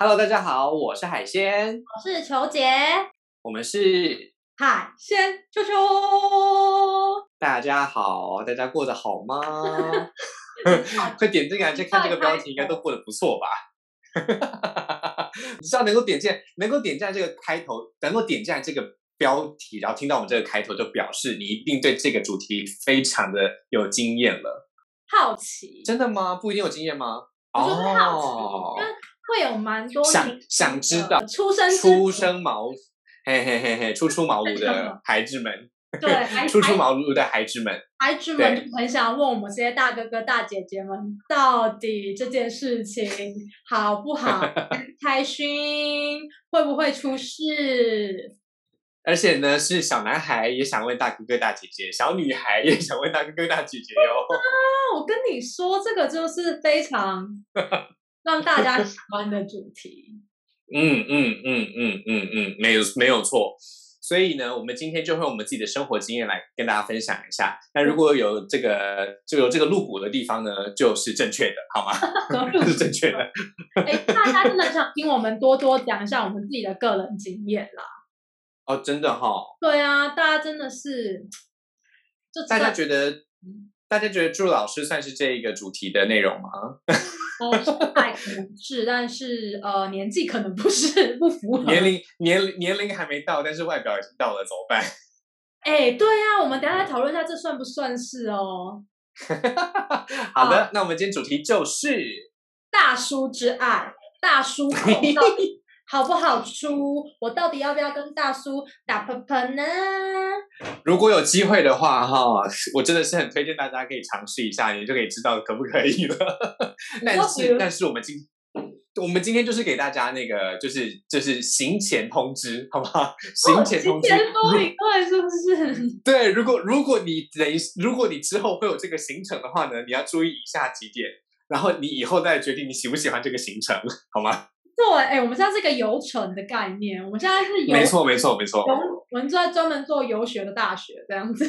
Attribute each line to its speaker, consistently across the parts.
Speaker 1: Hello，大家好，我是海鲜，
Speaker 2: 我是球姐，
Speaker 1: 我们是
Speaker 2: 海鲜球球。
Speaker 1: 大家好，大家过得好吗？快点进来去看这个标题，应该都过得不错吧？你知道能够点进，能够点进来这个开头，能够点进来这个标题，然后听到我们这个开头，就表示你一定对这个主题非常的有经验了。
Speaker 2: 好奇？
Speaker 1: 真的吗？不一定有经验吗？
Speaker 2: 我就是好奇，因为会有蛮多
Speaker 1: 想想知道
Speaker 2: 出生
Speaker 1: 出生毛，嘿嘿嘿嘿，初出茅庐的孩子们。
Speaker 2: 对，
Speaker 1: 初出茅庐的孩子们，
Speaker 2: 孩子们就很想问我们这些大哥哥大姐姐们，到底这件事情好不好？开心会不会出事？
Speaker 1: 而且呢，是小男孩也想问大哥哥大姐姐，小女孩也想问大哥哥大姐姐哟。
Speaker 2: 啊，我跟你说，这个就是非常 让大家喜欢的主题。
Speaker 1: 嗯嗯嗯嗯嗯嗯，没有没有错。所以呢，我们今天就用我们自己的生活经验来跟大家分享一下。那如果有这个就有这个露骨的地方呢，就是正确的，好吗？是正确的。
Speaker 2: 哎，大家真的想听我们多多讲一下我们自己的个人经验啦。
Speaker 1: 哦，真的哈。
Speaker 2: 对啊，大家真的是，就
Speaker 1: 大家觉得，大家觉得朱老师算是这一个主题的内容吗？
Speaker 2: 哦，是，但是呃，年纪可能不是不符合。
Speaker 1: 年龄年龄年龄还没到，但是外表已经到了，怎么办？
Speaker 2: 哎，对呀，我们等下来讨论一下，这算不算是哦？
Speaker 1: 好的，那我们今天主题就是
Speaker 2: 大叔之爱，大叔控到底好不好出？我到底要不要跟大叔打喷喷呢？
Speaker 1: 如果有机会的话，哈，我真的是很推荐大家可以尝试一下，你就可以知道可不可以了。但是，但是我们今我们今天就是给大家那个，就是就是行前通知，好不好？行前通知，
Speaker 2: 对，是不是？
Speaker 1: 对，如果如果你等，如果你之后会有这个行程的话呢，你要注意以下几点，然后你以后再决定你喜不喜欢这个行程，好吗？
Speaker 2: 对，哎，我们现在是一个游程的概念，我们现在是游，
Speaker 1: 没错，没错，没错。
Speaker 2: 我们在专门做游学的大学这样子。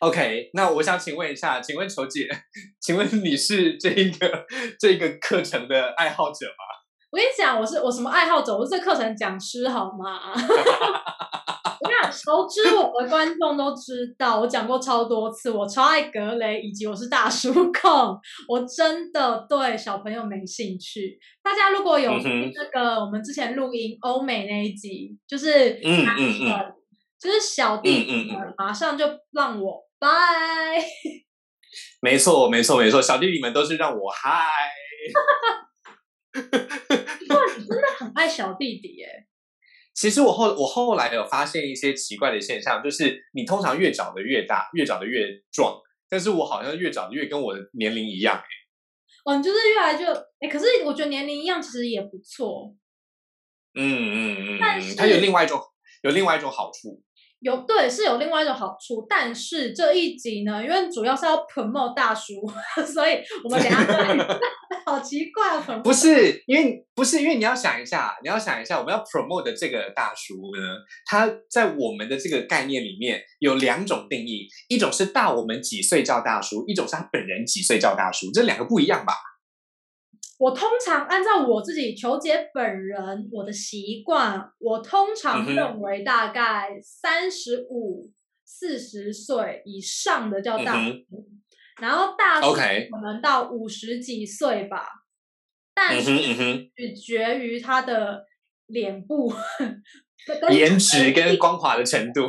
Speaker 1: OK，那我想请问一下，请问球姐，请问你是这一个这一个课程的爱好者吗？
Speaker 2: 我跟你讲，我是我什么爱好者？我是这课程讲师，好吗？我讲熟知我的观众都知道，我讲过超多次，我超爱格雷，以及我是大叔控，我真的对小朋友没兴趣。大家如果有那个我们之前录音欧美那一集，就是
Speaker 1: 嗯嗯嗯，
Speaker 2: 就是小弟们马上就让我拜。
Speaker 1: 没错没错没错，小弟弟们都是让我嗨。
Speaker 2: 哇，你真的很爱小弟弟耶！
Speaker 1: 其实我后我后来有发现一些奇怪的现象，就是你通常越长得越大，越长得越壮，但是我好像越长得越跟我的年龄一样哎。
Speaker 2: 哦，就是越来就哎，可是我觉得年龄一样其实也不错。
Speaker 1: 嗯嗯嗯，但是它有另外一种有另外一种好处。
Speaker 2: 有对是有另外一种好处，但是这一集呢，因为主要是要 promote 大叔，所以我们等下 好奇怪啊！
Speaker 1: 不是因为不是因为你要想一下，你要想一下，我们要 promote 的这个大叔呢，他在我们的这个概念里面有两种定义，一种是大我们几岁叫大叔，一种是他本人几岁叫大叔，这两个不一样吧？
Speaker 2: 我通常按照我自己求姐本人我的习惯，我通常认为大概三十五、四十岁以上的叫大叔，然后大叔可能到五十几岁吧，但是取决于他的脸部、
Speaker 1: 颜值跟光滑的程度。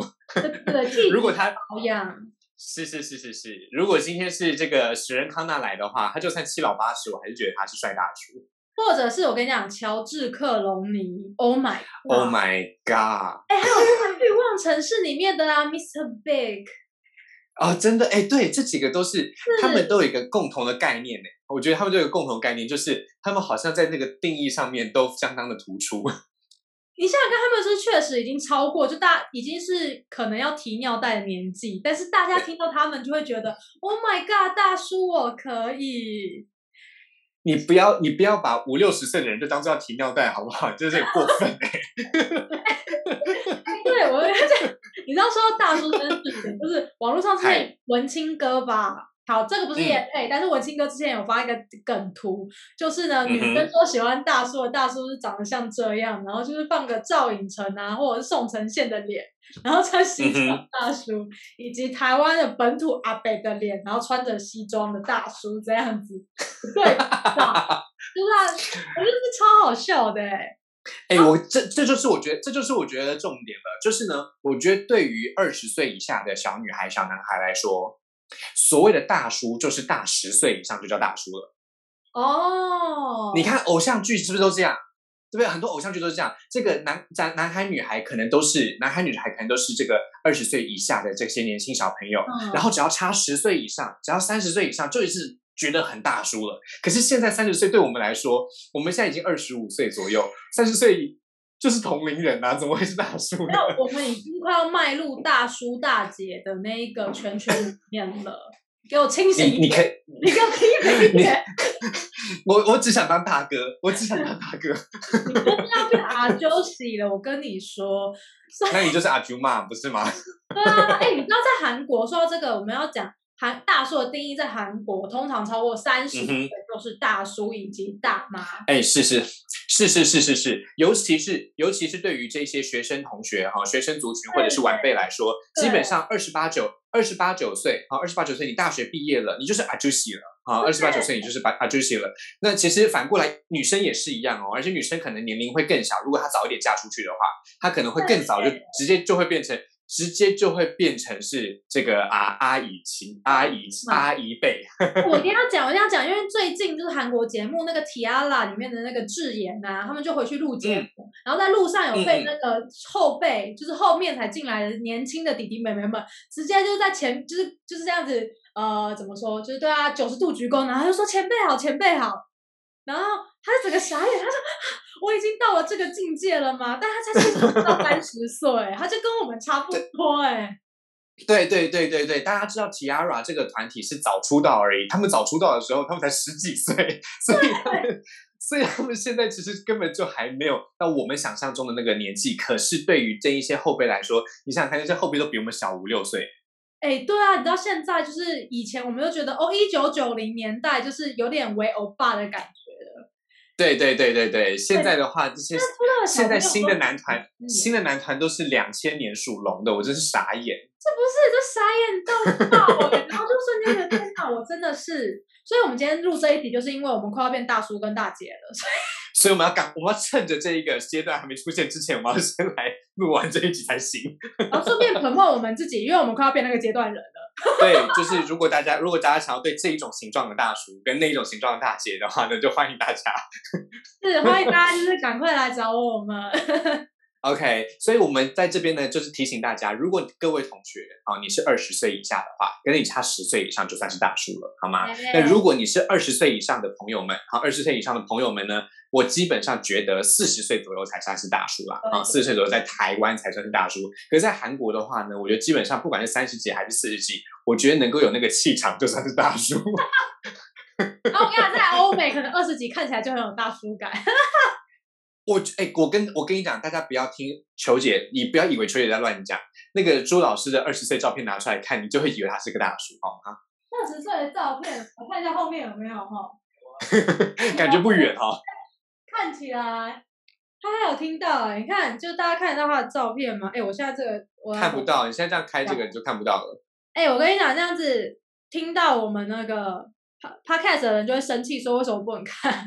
Speaker 2: 对，
Speaker 1: 如果他
Speaker 2: 保养。
Speaker 1: 是是是是是，如果今天是这个史人康纳来的话，他就算七老八十，我还是觉得他是帅大叔。
Speaker 2: 或者是我跟你讲，乔治克隆尼，Oh my，Oh
Speaker 1: my God！
Speaker 2: 哎，还有《欲望城市》里面的啊，Mr. Big。
Speaker 1: 哦，真的哎，对，这几个都是，他们都有一个共同的概念呢。我觉得他们都有共同概念，就是他们好像在那个定义上面都相当的突出。
Speaker 2: 你想想看，他们是确实已经超过，就大已经是可能要提尿袋的年纪，但是大家听到他们就会觉得，Oh my God，大叔我可以。
Speaker 1: 你不要，你不要把五六十岁的人就当做要提尿袋，好不好？就是过分哎。
Speaker 2: 对，我这你知道说到大叔这件事情，就是网络上是文青哥吧，好，这个不是也配，但是文清哥之前有发一个梗图，就是呢，女生说喜欢大叔的大叔是长得像这样，然后就是放个赵寅成啊，或者是宋承宪的脸，然后穿西装大叔，以及台湾的本土阿北的脸，然后穿着西装的大叔这样子，对，就是他，我觉得是超好笑的，哎，
Speaker 1: 哎，我这这就是我觉得这就是我觉得重点了，就是呢，我觉得对于二十岁以下的小女孩、小男孩来说。所谓的大叔就是大十岁以上就叫大叔了。哦，你看偶像剧是不是都这样？对不对？很多偶像剧都是这样。这个男男男孩女孩可能都是男孩女孩可能都是这个二十岁以下的这些年轻小朋友，然后只要差十岁以上，只要三十岁以上，就是觉得很大叔了。可是现在三十岁对我们来说，我们现在已经二十五岁左右，三十岁。就是同龄人啊，怎么会是大叔？
Speaker 2: 没有，我们已经快要迈入大叔大姐的那一个圈圈里面了。给我清醒一点！
Speaker 1: 你可以，
Speaker 2: 你给我清醒一点！
Speaker 1: 我我只想当大哥，我只想当大哥。
Speaker 2: 你真的要变阿啾洗了，我跟你说。
Speaker 1: 那你就是阿啾嘛，不是吗？
Speaker 2: 对啊，哎，你知道在韩国说到这个，我们要讲。韩大叔的定义在韩国，通常超过三十岁都是大叔以及大妈。
Speaker 1: 哎，是是是是是是是，尤其是尤其是对于这些学生同学哈，学生族群或者是晚辈来说，基本上二十八九二十八九岁，啊二十八九岁，你大学毕业了，你就是阿朱西了，啊二十八九岁你就是阿阿朱西了。那其实反过来，女生也是一样哦，而且女生可能年龄会更小，如果她早一点嫁出去的话，她可能会更早就直接就会变成。直接就会变成是这个啊阿姨亲阿姨阿姨辈。
Speaker 2: 我一定要讲，我一定要讲，因为最近就是韩国节目那个《Tiara》里面的那个智妍呐，他们就回去录节目，然后在路上有被那个后辈，就是后面才进来的年轻的弟弟妹妹们，直接就在前，就是就是这样子，呃，怎么说，就是对啊九十度鞠躬，然后就说前辈好，前辈好。然后他就整个傻眼，他说：“我已经到了这个境界了吗？” 但他才其实不到三十岁，他就跟我们差不多哎。
Speaker 1: 对对对对对，大家知道 Tiara 这个团体是早出道而已，他们早出道的时候，他们才十几岁，所以他们所以他们现在其实根本就还没有到我们想象中的那个年纪。可是对于这一些后辈来说，你想想看，那些后辈都比我们小五六岁。
Speaker 2: 哎，对啊，你知道现在就是以前我们都觉得哦，一九九零年代就是有点为欧巴的感觉。
Speaker 1: 对对对对对，现在的话，这些现在新的男团，新的男团都是两千年属龙的，我真是傻眼。
Speaker 2: 这不是这傻眼到爆，然后就瞬间觉得天哪，我真的是。所以，我们今天录这一集，就是因为我们快要变大叔跟大姐了，所以。
Speaker 1: 所以我们要赶，我们要趁着这一个阶段还没出现之前，我们要先来录完这一集才行。
Speaker 2: 然后顺便捧捧我们自己，因为我们快要变那个阶段人了。
Speaker 1: 对，就是如果大家如果大家想要对这一种形状的大叔跟那一种形状的大姐的话，呢就欢迎大家。
Speaker 2: 是欢迎大家，就是赶快来找我们。
Speaker 1: OK，所以我们在这边呢，就是提醒大家，如果各位同学啊，你是二十岁以下的话，跟你差十岁以上就算是大叔了，好吗？那如果你是二十岁以上的朋友们，好，二十岁以上的朋友们呢，我基本上觉得四十岁左右才算是大叔啦，啊，四十岁左右在台湾才算是大叔。可是，在韩国的话呢，我觉得基本上不管是三十几还是四十几，我觉得能够有那个气场就算是大叔。
Speaker 2: 然后我跟你讲，在欧美可能二十几看起来就很有大叔感。
Speaker 1: 我哎，我跟我跟你讲，大家不要听球姐，你不要以为球姐在乱讲。那个朱老师的二十岁照片拿出来看，你就会以为他是个大叔，好吗？
Speaker 2: 二十岁的照片，我看一下后面有没有哈。
Speaker 1: 感觉不远哈。
Speaker 2: 看起来他还有听到，你看，就大家看得到他的照片吗？哎，我现在这个我
Speaker 1: 看不到，你现在这样开这个你就看不到了。
Speaker 2: 哎，我跟你讲，这样子听到我们那个 podcast 的人就会生气，说为什么不能看？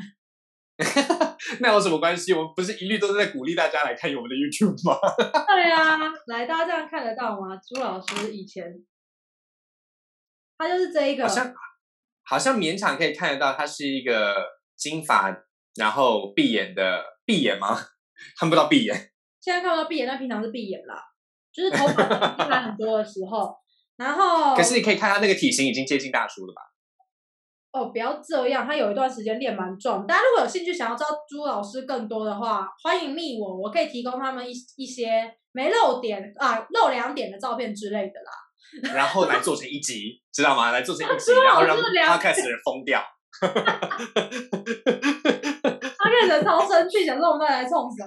Speaker 1: 那有什么关系？我们不是一律都是在鼓励大家来看我们的 YouTube 吗？
Speaker 2: 对啊，来，大家这样看得到吗？朱老师以前，他就是这一个，
Speaker 1: 好像好像勉强可以看得到，他是一个金发，然后闭眼的闭眼吗？看不到闭眼。
Speaker 2: 现在看不到闭眼，但平常是闭眼啦，就是头发进来很多的时候，然后。
Speaker 1: 可是你可以看他那个体型已经接近大叔了吧？
Speaker 2: 哦，不要这样，他有一段时间练蛮壮。大家如果有兴趣想要知道朱老师更多的话，欢迎密我，我可以提供他们一一些没露点啊、露两点的照片之类的啦。
Speaker 1: 然后来做成一集，知道吗？来做成一集，然后让他开始人疯掉。他
Speaker 2: 开始超生气，想说我们在来冲啥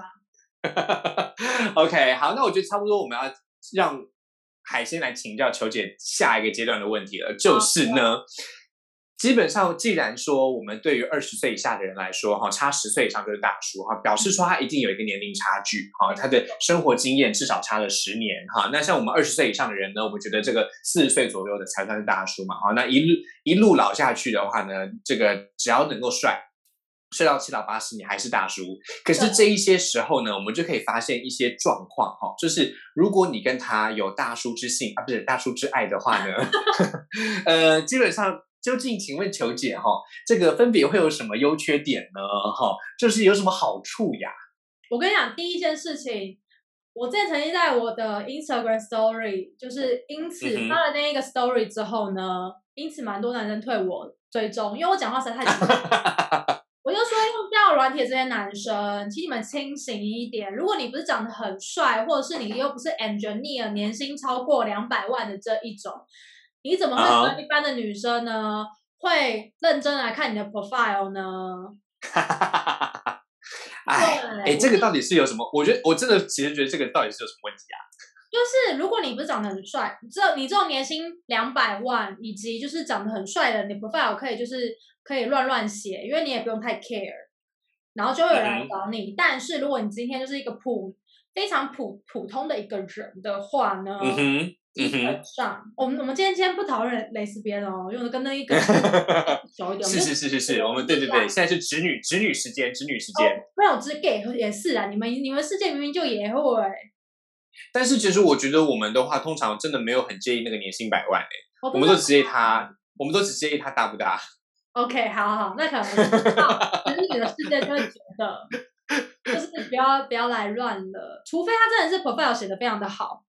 Speaker 1: ？OK，好，那我觉得差不多，我们要让海鲜来请教球姐下一个阶段的问题了，就是呢。基本上，既然说我们对于二十岁以下的人来说，哈，差十岁以上就是大叔，哈，表示说他一定有一个年龄差距，哈，他的生活经验至少差了十年，哈。那像我们二十岁以上的人呢，我们觉得这个四十岁左右的才算是大叔嘛，哈。那一路一路老下去的话呢，这个只要能够帅，帅到七老八十，你还是大叔。可是这一些时候呢，我们就可以发现一些状况，哈，就是如果你跟他有大叔之性啊，不是大叔之爱的话呢，呃，基本上。究竟，请问球姐哈，这个分别会有什么优缺点呢？哈，就是有什么好处呀？
Speaker 2: 我跟你讲，第一件事情，我之前曾经在我的 Instagram Story，就是因此发了那一个 Story 之后呢，因此蛮多男生退我追踪，因为我讲话实在太直。我就说用掉软铁这些男生，请你们清醒一点。如果你不是长得很帅，或者是你又不是 engineer，年薪超过两百万的这一种。你怎么会跟一般的女生呢？会认真来看你的 profile 呢？
Speaker 1: 哎 哎，这个到底是有什么？我觉得我真的其实觉得这个到底是有什么问题啊？
Speaker 2: 就是如果你不是长得很帅，这你这种年薪两百万，以及就是长得很帅的，你 profile 可以就是可以乱乱写，因为你也不用太 care，然后就会有人来找你。但是如果你今天就是一个普非常普普通的一个人的话呢？基本上，我们我们今天今天不讨论蕾丝边哦，因为跟那一个 小一点。
Speaker 1: 是是是是是，我们对对对，现在是侄女侄女时间，侄女时间。
Speaker 2: 没有直 gay 也是啊，你们你们世界明明就也会。
Speaker 1: 但是其实我觉得我们的话，通常真的没有很介意那个年薪百万诶，我们都只介意他，我们都只介意他大不大。
Speaker 2: OK，好好，那可能直女的世界就会觉得，就是不要不要来乱了，除非他真的是 profile 写的非常的好。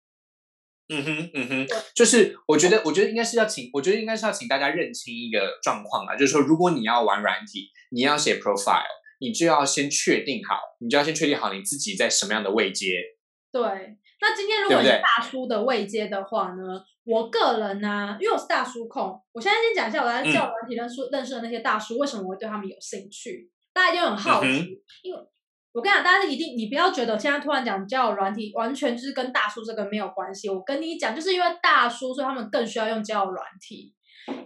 Speaker 1: 嗯哼，嗯哼，就是我觉得，我觉得应该是要请，我觉得应该是要请大家认清一个状况啊，就是说，如果你要玩软体，你要写 profile，你就要先确定好，你就要先确定好你自己在什么样的位阶。
Speaker 2: 对，那今天如果是大叔的位阶的话呢，我个人呢，因为我是大叔控，我现在先讲一下我在教软体认识认识的那些大叔，为什么我会对他们有兴趣，大家一定很好奇，因为。我跟你讲，大家一定你不要觉得现在突然讲交友软体，完全就是跟大叔这个没有关系。我跟你讲，就是因为大叔，所以他们更需要用交友软体。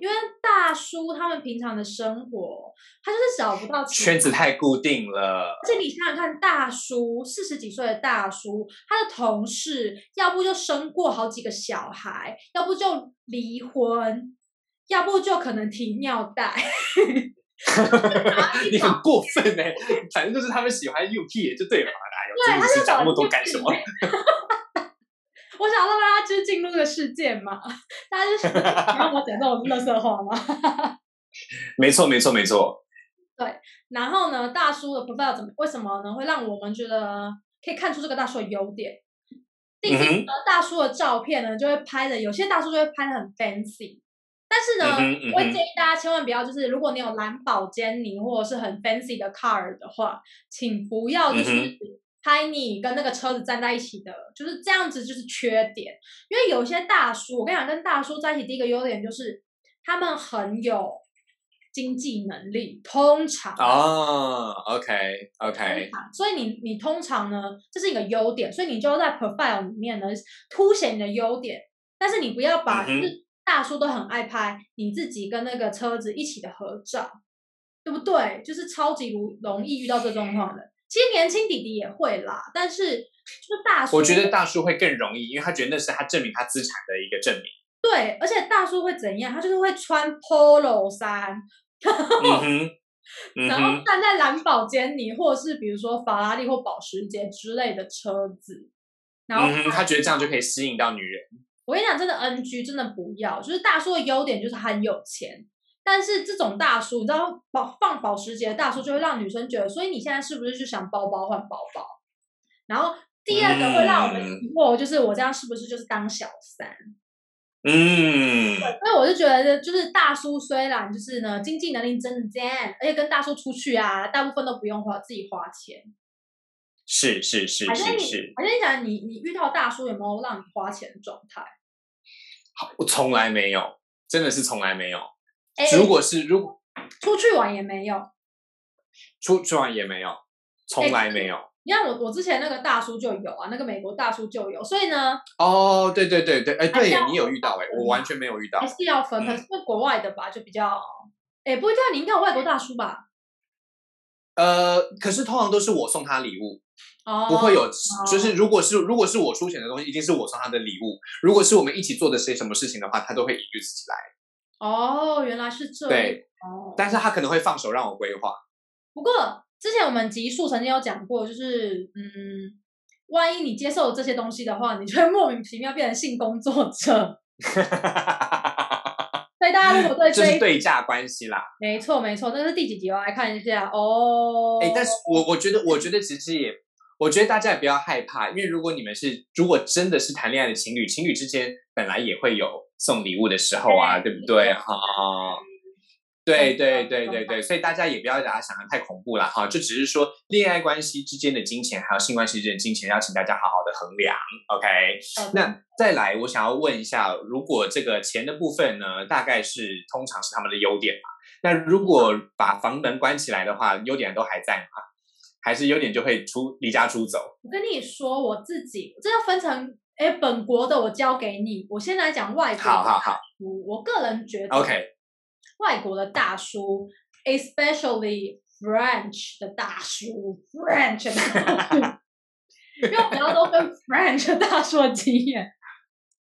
Speaker 2: 因为大叔他们平常的生活，他就是找不到
Speaker 1: 圈子太固定了。
Speaker 2: 而且你想想看，大叔四十几岁的大叔，他的同事要不就生过好几个小孩，要不就离婚，要不就可能停尿袋。
Speaker 1: 你很过分哎！反正就是他们喜欢 U P 就对了嘛，
Speaker 2: 对，他就
Speaker 1: 讲那么多干什么？
Speaker 2: 我想让大家就是进入这个世界嘛，大家就是让我讲这种乐色话吗？
Speaker 1: 没错，没错，没错。
Speaker 2: 对，然后呢，大叔的 profile 怎么为什么呢？会让我们觉得可以看出这个大叔的优点。第一呢，大叔的照片呢，就会拍的有些大叔就会拍的很 fancy。但是呢，我会建议大家千万不要，就是如果你有蓝宝坚尼或者是很 fancy 的 car 的话，请不要就是拍你跟那个车子站在一起的，就是这样子就是缺点。因为有些大叔，我跟你讲，跟大叔在一起，第一个优点就是他们很有经济能力，通常
Speaker 1: 哦，OK OK，
Speaker 2: 所以你你通常呢，这是一个优点，所以你就要在 profile 里面呢凸显你的优点，但是你不要把是。大叔都很爱拍你自己跟那个车子一起的合照，对不对？就是超级容容易遇到这状况的。其实年轻弟弟也会啦，但是就是大叔，
Speaker 1: 我觉得大叔会更容易，因为他觉得那是他证明他资产的一个证明。
Speaker 2: 对，而且大叔会怎样？他就是会穿 polo 衫，然后站在蓝宝坚尼，或者是比如说法拉利或保时捷之类的车子，然后
Speaker 1: 他觉得这样就可以吸引到女人。
Speaker 2: 我跟你讲，真的 NG，真的不要。就是大叔的优点就是很有钱，但是这种大叔，你知道保放保时捷的大叔就会让女生觉得，所以你现在是不是就想包包换包包？然后第二个会让我们疑惑，就是我这样是不是就是当小三？
Speaker 1: 嗯，
Speaker 2: 所以我就觉得，就是大叔虽然就是呢经济能力真的赞，而且跟大叔出去啊，大部分都不用花自己花钱。
Speaker 1: 是是是是是。
Speaker 2: 而且你讲，你你遇到大叔有没有让你花钱的状态？
Speaker 1: 我从来没有，真的是从来没有。如果是如果
Speaker 2: 出去玩也没有，
Speaker 1: 出去玩也没有，从来没有。
Speaker 2: 你看我我之前那个大叔就有啊，那个美国大叔就有，所以呢，
Speaker 1: 哦，对对对对，哎，对你有遇到哎，我完全没有遇到
Speaker 2: 还。是要分，可
Speaker 1: 嗯
Speaker 2: 是国外的吧就比较，哎，不会这样，你应该有外国大叔吧？
Speaker 1: 呃，可是通常都是我送他礼物，
Speaker 2: 哦，
Speaker 1: 不会有，就是如果是如果是我出钱的东西，一定是我送他的礼物。如果是我们一起做的些什么事情的话，他都会一律自己来。
Speaker 2: 哦，原来是这样，
Speaker 1: 对，
Speaker 2: 哦，
Speaker 1: 但是他可能会放手让我规划。
Speaker 2: 不过之前我们集数曾经有讲过，就是嗯，万一你接受这些东西的话，你就会莫名其妙变成性工作者。所以大家如果对
Speaker 1: 这是对价关系啦。
Speaker 2: 没错没错，那是第几集？我来看一下哦。
Speaker 1: 哎，但是我我觉得，我觉得其实也，我觉得大家也不要害怕，因为如果你们是，如果真的是谈恋爱的情侣，情侣之间本来也会有送礼物的时候啊，对不对？哈、对对对对对，所以大家也不要把它想的太恐怖了哈，就只是说恋爱关系之间的金钱，还有性关系之间的金钱，要请大家好好的衡量，OK？那再来，我想要问一下，如果这个钱的部分呢，大概是通常是他们的优点嘛？那如果把房门关起来的话，优点都还在吗？还是有点就会出离家出走？
Speaker 2: 我跟你说，我自己这要分成，哎，本国的我交给你，我先来讲外国的
Speaker 1: 好好好
Speaker 2: 叔我个人觉得
Speaker 1: ，OK，
Speaker 2: 外国的大叔，especially French 的大叔，French 的大叔，因为我比较多跟 French 的大叔的经验。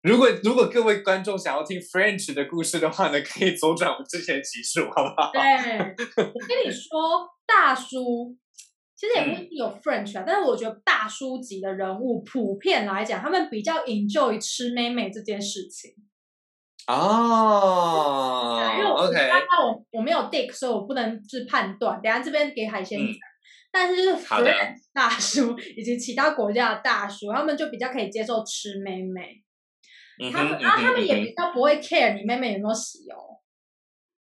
Speaker 1: 如果如果各位观众想要听 French 的故事的话呢，可以左转我们之前的集数，好不好？
Speaker 2: 对，我跟你说，大叔其实也不
Speaker 1: 嗯
Speaker 2: 一定有 French 啊，但是我觉得大叔级的人物普遍来讲，他们比较 enjoy 吃妹妹这件事情。
Speaker 1: 哦
Speaker 2: 因为我刚刚我我没有 dick，所以我不能就是判断。等下这边给海鲜讲，
Speaker 1: 嗯
Speaker 2: 但是就是 French 大叔以及其他国家的大叔，他们就比较可以接受吃妹妹，
Speaker 1: 嗯
Speaker 2: 他们
Speaker 1: 哼，
Speaker 2: 然后他们也
Speaker 1: 嗯
Speaker 2: 比较不会 care 你妹妹有没有洗哦。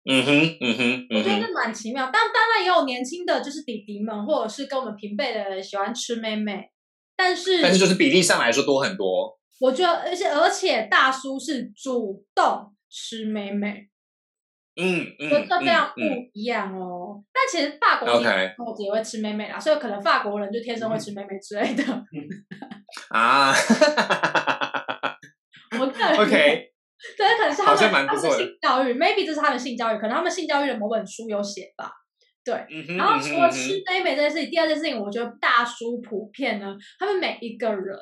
Speaker 1: 哼，嗯哼，嗯哼，
Speaker 2: 我觉得这蛮奇妙，但当然也有年轻的就是弟弟们，或者是跟我们平辈的人喜欢吃妹妹，但是
Speaker 1: 但是就是比例上来说多很多。
Speaker 2: 我觉得，而且而且大叔是主动吃妹妹，
Speaker 1: 嗯嗯，
Speaker 2: 我觉得这非常不
Speaker 1: 嗯
Speaker 2: 一样哦。但其实法国
Speaker 1: OK
Speaker 2: 我也会吃妹妹啦，所以可能法国人就天生会吃妹妹之类的。
Speaker 1: 啊
Speaker 2: 我个人
Speaker 1: ，OK，
Speaker 2: 对，可能是他们他们
Speaker 1: 错的
Speaker 2: 性教育，maybe 这是他们性教育，可能他们性教育的某本书有写吧。
Speaker 1: 嗯，
Speaker 2: 然后除了吃妹妹这件事情，第二件事情，我觉得大叔普遍呢，他们每一个人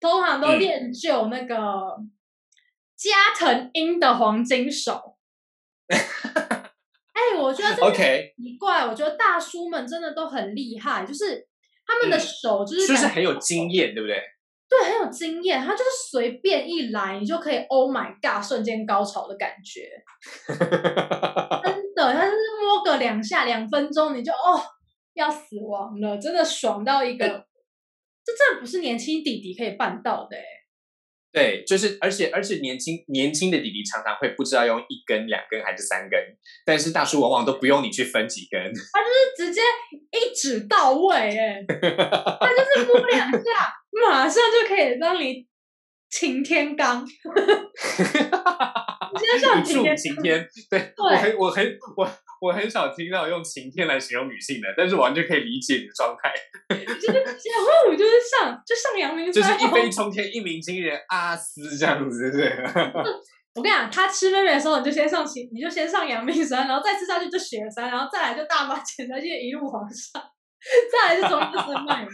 Speaker 2: 通常都
Speaker 1: 嗯
Speaker 2: 练就那个加藤鹰的黄金手。哎、我觉得这个
Speaker 1: OK，
Speaker 2: 奇怪，我觉得大叔们真的都很厉害，就是他们的
Speaker 1: 嗯
Speaker 2: 手就是感
Speaker 1: 就是很有经验，对不对？
Speaker 2: 对，很有经验，他就是随便一来，你就可以 Oh my God，瞬间高潮的感觉。真的，他就是摸个两下，两分钟你就哦要死亡了，真的爽到一个，这真的不是年轻弟弟可以办到的哎。
Speaker 1: 对，就是而且而且年轻年轻的弟弟常常会不知道用一根、两根还是三根，但是大叔往往都不用你去分几根。
Speaker 2: 他就是直接一指到位哎，他就是摸两下，马上就可以让你擎天刚。你先上
Speaker 1: 一柱
Speaker 2: 擎天
Speaker 1: 擎天，对我很我很我我很少听到用晴天来形容女性的，但是我完全可以理解你的状态，
Speaker 2: 就是小虎就是上就上阳明山，
Speaker 1: 就是一飞冲天，一鸣惊人，阿斯这样子，对。
Speaker 2: 我跟你讲，他吃妹妹的时候，你就先上晴，你就先上阳明山，然后再吃下去就雪山，然后再来就大马潜 下去，一路往上，再来就从一生脉的。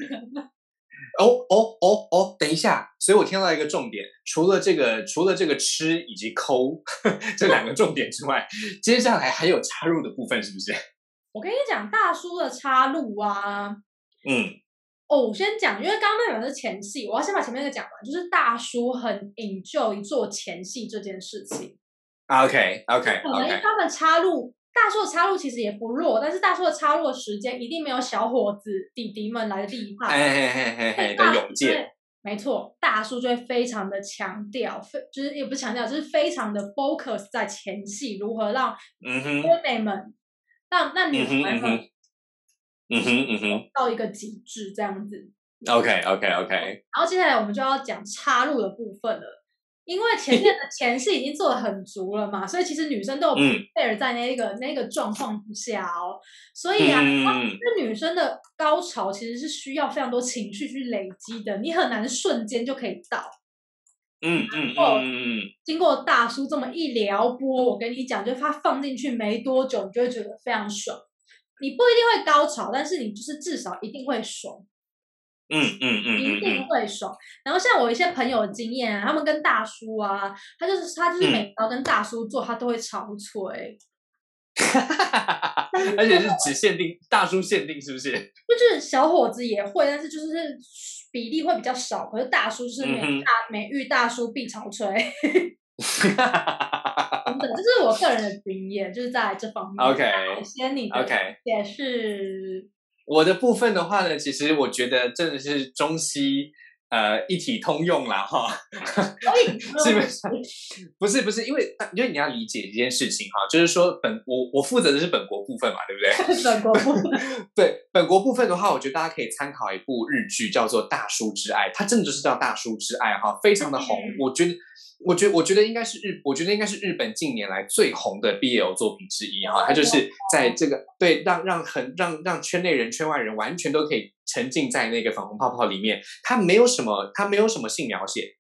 Speaker 1: 哦哦哦哦，等一下，所以我听到一个重点，除了这个除了这个吃以及抠 这两个重点之外，接下来还有插入的部分，是不是？
Speaker 2: 我跟你讲，大叔的插入啊，
Speaker 1: 嗯
Speaker 2: 哦，我先讲，因为刚刚那个是前戏，我要先把前面那个讲完，就是大叔很 enjoy 做前戏这件事情。
Speaker 1: ，OK OK OK，
Speaker 2: 他们插入大叔的插入其实也不弱，但是大叔的插入的时间一定没有小伙子弟弟们来的厉害。
Speaker 1: 嘿嘿嘿嘿嘿的勇健，
Speaker 2: 没错，大叔就会非常的强调，非就是也不是强调，就是非常的 focus 在前戏如何让
Speaker 1: 嗯哼，
Speaker 2: 妹妹们，让让女孩们
Speaker 1: 嗯哼嗯哼
Speaker 2: 到一个极致这样子。
Speaker 1: ，OK OK OK，
Speaker 2: 然后接下来我们就要讲插入的部分了。因为前面的 前戏已经做的很足了嘛，所以其实女生都有 prepare 在那个那个状况之下哦。所以啊，那女生的高潮其实是需要非常多情绪去累积的，你很难瞬间就可以到。
Speaker 1: 嗯嗯嗯嗯，
Speaker 2: 经过大叔这么一撩拨，我跟你讲，就他放进去没多久，你就会觉得非常爽。你不一定会高潮，但是你就是至少一定会爽。
Speaker 1: 嗯嗯嗯，
Speaker 2: 一定会爽。然后像我一些朋友的经验，他们跟大叔啊，他就是他就是每要跟大叔做，他都会超吹。
Speaker 1: 而且是只限定大叔限定，是不是？
Speaker 2: 就是小伙子也会，但是就是比例会比较少。可是大叔是每大每遇大叔必潮吹。真的，这是我个人的经验，就是在这方面。
Speaker 1: OK，
Speaker 2: 先你的
Speaker 1: OK
Speaker 2: 也是。
Speaker 1: 我的部分的话呢，其实我觉得真的是中西呃一体通用啦，哈。基本上不是不是，因为因为你要理解一件事情哈，就是说本我我负责的是本国部分嘛，对不
Speaker 2: 对？本国部分
Speaker 1: 对本国部分的话，我觉得大家可以参考一部日剧，叫做《大叔之爱》，它真的就是叫《大叔之爱》哈，非常的红，我觉得。我觉我觉得应该是日，我觉得应该是日本近年来最红的 BL 作品之一哈，它就是在这个对让让很让让圈内人圈外人完全都可以沉浸在那个粉红泡泡里面，它没有什么它没有什么性描写，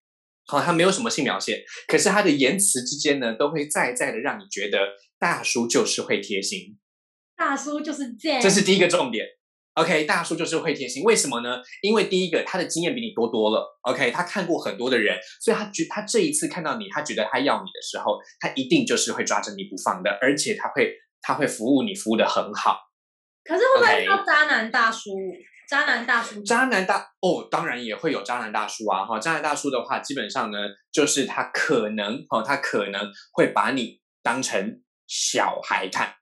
Speaker 1: 好，它没有什么性描写，可是它的言辞之间呢，都会再再的让你觉得大叔就是会贴心，
Speaker 2: 大叔就是贱，
Speaker 1: 这是第一个重点。OK，大叔就是会贴心，为什么呢？因为第一个，他的经验比你多多了。OK，他看过很多的人，所以他觉他这一次看到你，他觉得他要你的时候，他一定就是会抓着你不放的，而且他会他会服务你，服务的很好。
Speaker 2: 可是会不会叫渣男大叔？渣男大叔？
Speaker 1: 渣男大哦，当然也会有渣男大叔啊！哈，渣男大叔的话，基本上呢，就是他可能哦，他可能会把你当成小孩看。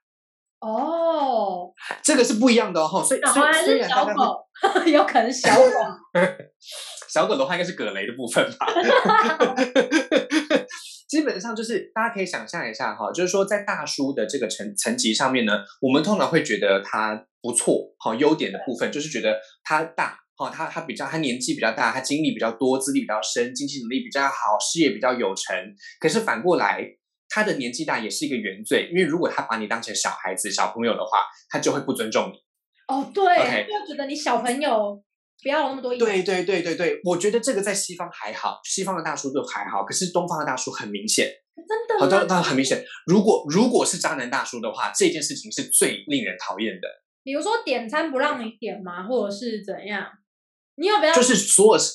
Speaker 2: 哦，
Speaker 1: 这个是不一样的哦，所以
Speaker 2: 所以
Speaker 1: 虽
Speaker 2: 然小狗 有可能小狗，
Speaker 1: 小狗的话应该是葛雷的部分吧。基本上就是大家可以想象一下哈，就是说在大叔的这个层层级上面呢，我们通常会觉得他不错，好优点的部分就是觉得他大，哈，他他比较他年纪比较大，他经历比较多，资历比较深，经济能力比较好，事业比较有成。可是反过来。他的年纪大也是一个原罪，因为如果他把你当成小孩子、小朋友的话，他就会不尊重你。
Speaker 2: 哦，对，就觉得你小朋友不要有那么多。
Speaker 1: 对对对对对，我觉得这个在西方还好，西方的大叔就还好，可是东方的大叔很明显，
Speaker 2: 真的，
Speaker 1: 好的，那很明显。如果如果是渣男大叔的话，这件事情是最令人讨厌的。
Speaker 2: 比如说点餐不让你点吗，或者是怎样？你有不要？
Speaker 1: 就是所有事，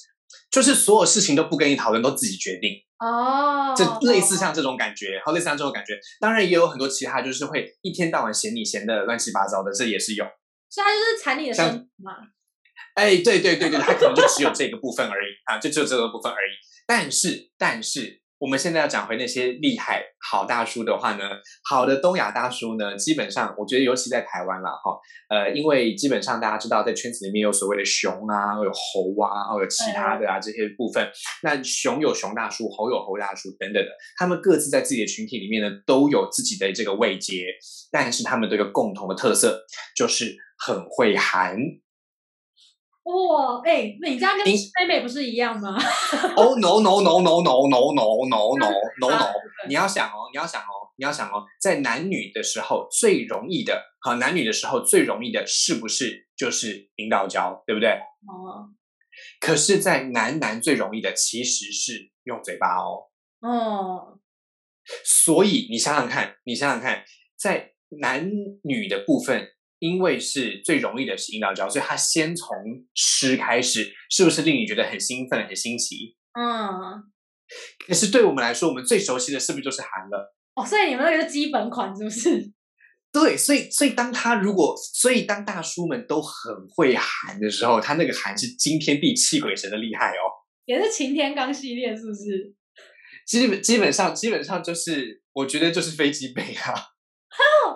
Speaker 1: 就是所有事情都不跟你讨论，都自己决定。
Speaker 2: 哦，
Speaker 1: 这类似像这种感觉，好类似像这种感觉，当然也有很多其他，就是会一天到晚嫌你嫌的乱七八糟的，这也是有。
Speaker 2: 所以他就是馋你的身嘛？
Speaker 1: 哎，对对对对，他可能就只有这个部分而已啊，就只有这个部分而已。但是，但是。我们现在要讲回那些厉害好大叔的话呢，好的东亚大叔呢，基本上我觉得尤其在台湾了哈，呃，因为基本上大家知道在圈子里面有所谓的熊啊，有猴啊，有其他的啊这些部分。那熊有熊大叔，猴有猴大叔等等的，他们各自在自己的群体里面呢，都有自己的这个位阶，但是他们都有共同的特色，就是很会含。
Speaker 2: 哇，哎，那你家跟妹妹不是一样吗？
Speaker 1: 哦，no no no no no no no no no no no，你要想哦，你要想哦，你要想哦，在男女的时候最容易的，好，男女的时候最容易的是不是就是引导交，对不对？
Speaker 2: 哦。
Speaker 1: 可是，在男男最容易的其实是用嘴巴哦。
Speaker 2: 哦。
Speaker 1: 所以你想想看，你想想看，在男女的部分。因为是最容易的是引导教，所以他先从吃开始，是不是令你觉得很兴奋、很新奇？
Speaker 2: 嗯。
Speaker 1: 可是对我们来说，我们最熟悉的是不是就是寒了？
Speaker 2: 哦，所以你们那个是基本款，是不是？
Speaker 1: 对，所以所以当他如果，所以当大叔们都很会寒的时候，他那个寒是惊天地泣鬼神的厉害哦。
Speaker 2: 也是擎天刚系列，是不是？
Speaker 1: 基本基本上基本上就是，我觉得就是飞机杯啊。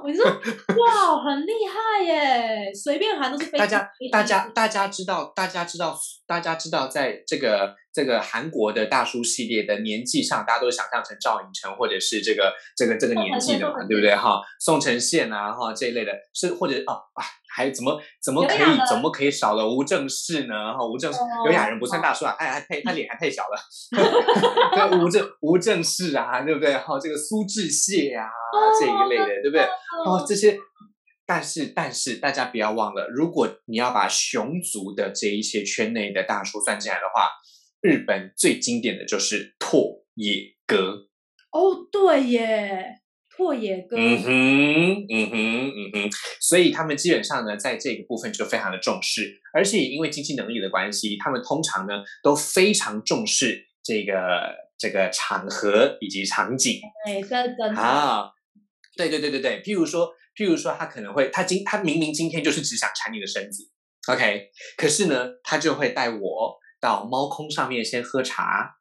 Speaker 2: 我说 哇，很厉害耶！随便喊都是
Speaker 1: 大家大家大家知道，大家知道，大家知道，在这个这个韩国的大叔系列的年纪上，大家都想象成赵寅成或者是这个这个这个年纪的嘛，对不对？哈，宋承宪啊，哈这一类的，是或者哦啊，还怎么怎么可以怎么可以少了吴正式呢？哈，吴正刘亚仁不算大叔啊，哎，还太他 脸还太小了。对，吴正吴正式啊，对不对？哈，这个苏志燮啊这一类的，对不对？哦，这些。但是，但是大家不要忘了，如果你要把熊族的这一些圈内的大叔算进来的话，日本最经典的就是拓野哥。
Speaker 2: 哦，对耶，拓野哥。
Speaker 1: 嗯哼，嗯哼，嗯哼。所以他们基本上呢，在这个部分就非常的重视，而且因为经济能力的关系，他们通常呢都非常重视这个这个场合以及场景。
Speaker 2: 哎，这真
Speaker 1: 啊，对对对对对，譬如说。譬如说，他可能会，他今他明明今天就是只想缠你的身子，OK，可是呢，他就会带我到猫空上面先喝茶。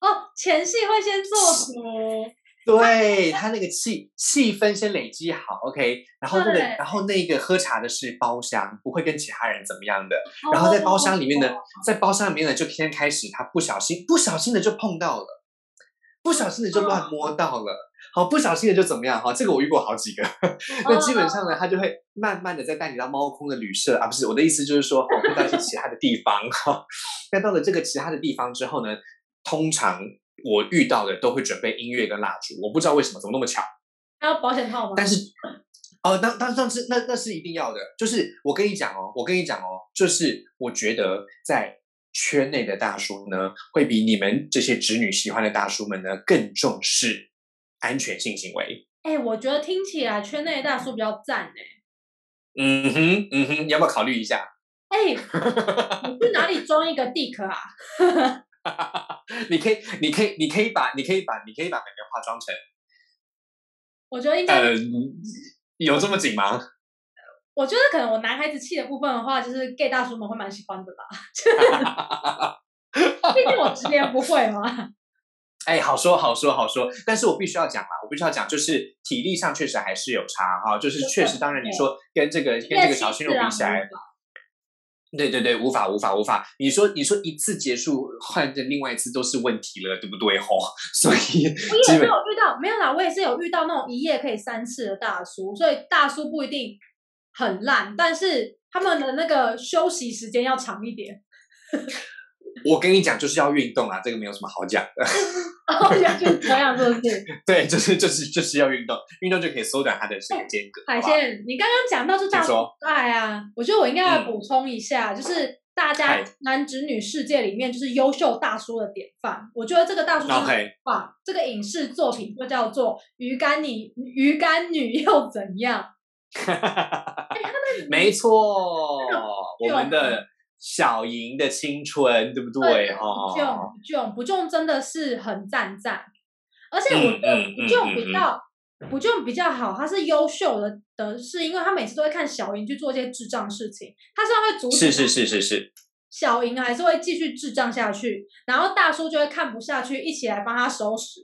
Speaker 2: 哦，前戏会先做足，
Speaker 1: 对他那个气气氛先累积好，OK，然后那个然后那个喝茶的是包厢，不会跟其他人怎么样的。然后在包厢里面呢，在包厢里面呢，就先开始他不小心不小心的就碰到了，不小心的就乱摸到了。好，不小心的就怎么样？哈，这个我遇过好几个。那基本上呢，他就会慢慢的再带你到猫空的旅社啊，不是我的意思，就是说，哦，到一些其他的地方。哈，那到了这个其他的地方之后呢，通常我遇到的都会准备音乐跟蜡烛。我不知道为什么，怎么那么巧？
Speaker 2: 还有保险套吗？
Speaker 1: 但是，哦，当当上是那那是一定要的。就是我跟你讲哦，我跟你讲哦，就是我觉得在圈内的大叔呢，会比你们这些侄女喜欢的大叔们呢更重视。安全性行为，
Speaker 2: 哎，我觉得听起来圈内大叔比较赞哎。
Speaker 1: 嗯哼，嗯哼，你要不要考虑一下？
Speaker 2: 哎，你去哪里装一个 Dick 啊？
Speaker 1: 你可以，你可以，你可以把，你可以把，你可以把美眉化妆成。
Speaker 2: 我觉得应该。呃，
Speaker 1: 有这么紧吗？
Speaker 2: 我觉得可能我男孩子气的部分的话，就是 gay 大叔们会蛮喜欢的啦。毕竟我直连不会嘛。
Speaker 1: 哎，好说好说好说，但是我必须要讲啦，我必须要讲，就是体力上确实还是有差哈，就是确实，当然你说跟这个跟这个小鲜肉比起来，对对对，无法无法无法，你说你说一次结束换的另外一次都是问题了，对不对吼？所以
Speaker 2: 我也没有遇到，没有啦，我也是有遇到那种一夜可以三次的大叔，所以大叔不一定很烂，但是他们的那个休息时间要长一点。
Speaker 1: 我跟你讲，就是要运动啊，这个没有什么好讲的。
Speaker 2: 哦，就是这样，是不是？
Speaker 1: 对，就是就是就是要运动，运动就可以缩短它的这个间隔。
Speaker 2: 海鲜，你刚刚讲到就大叔爱啊，我觉得我应该要补充一下，就是大家男直女世界里面就是优秀大叔的典范。我觉得这个大叔是哇，这个影视作品就叫做《鱼干女鱼干女又怎样》。
Speaker 1: 没错，我们的。小莹的青春，对不对？哈，
Speaker 2: 不重不重不重，真的是很赞赞。而且我觉得不重比较不就比较好，他是优秀的的是，因为他每次都会看小莹去做一些智障事情，他是会阻
Speaker 1: 止，是是是是是，
Speaker 2: 小莹还是会继续智障下去，然后大叔就会看不下去，一起来帮他收拾。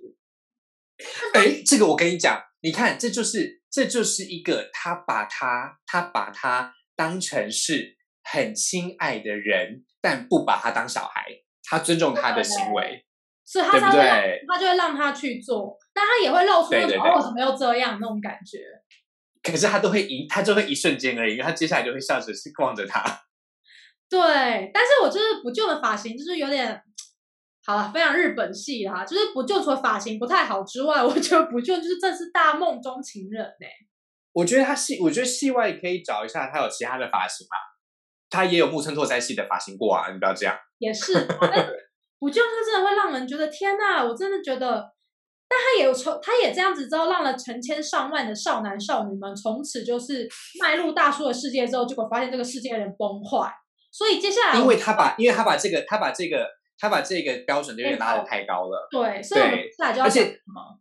Speaker 1: 哎，这个我跟你讲，你看，这就是这就是一个他把他他把他当成是。很亲爱的人，但不把他当小孩，他尊重他的行为，
Speaker 2: 所以他才会，他就会让他去做，但他也会露出那种为什么又这样那种感觉。
Speaker 1: 可是他都会一，他就会一瞬间而已，因为他接下来就会笑着去望着他。
Speaker 2: 对，但是我就是不救的发型，就是有点好了，非常日本系哈，就是不救除了发型不太好之外，我觉得不救就是这是大梦中情人呢。
Speaker 1: 我觉得他戏，我觉得戏外可以找一下他有其他的发型嘛。他也有木村拓哉系的发型过啊，你不要这样。
Speaker 2: 也是，不就 他真的会让人觉得天哪，我真的觉得，但他也有从，他也这样子之后，让了成千上万的少男少女们从此就是迈入大叔的世界之后，结果发现这个世界有点崩坏。所以接下来，
Speaker 1: 因为他把，因为他把这个，他把这个，他把这个标准有点拉的太高了。
Speaker 2: 对，所以我们接下来就要
Speaker 1: 讲什么？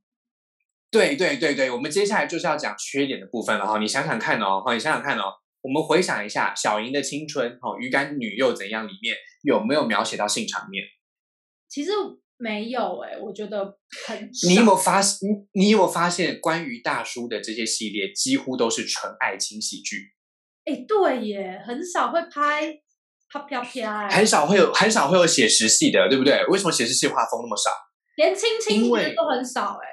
Speaker 1: 对对对对，我们接下来就是要讲缺点的部分了哈。你想想看哦，哈，你想想看哦。我们回想一下小莹的青春，哈，鱼干女又怎样？里面有没有描写到性场面？
Speaker 2: 其实没有哎，我觉得很。
Speaker 1: 你有没有发现？你你有没有发现，关于大叔的这些系列几乎都是纯爱情喜剧？
Speaker 2: 哎，对耶，很少会拍啪啪啪，
Speaker 1: 很少会有很少会有写实戏的，对不对？为什么写实戏画风那么少？
Speaker 2: 连亲亲都很少哎。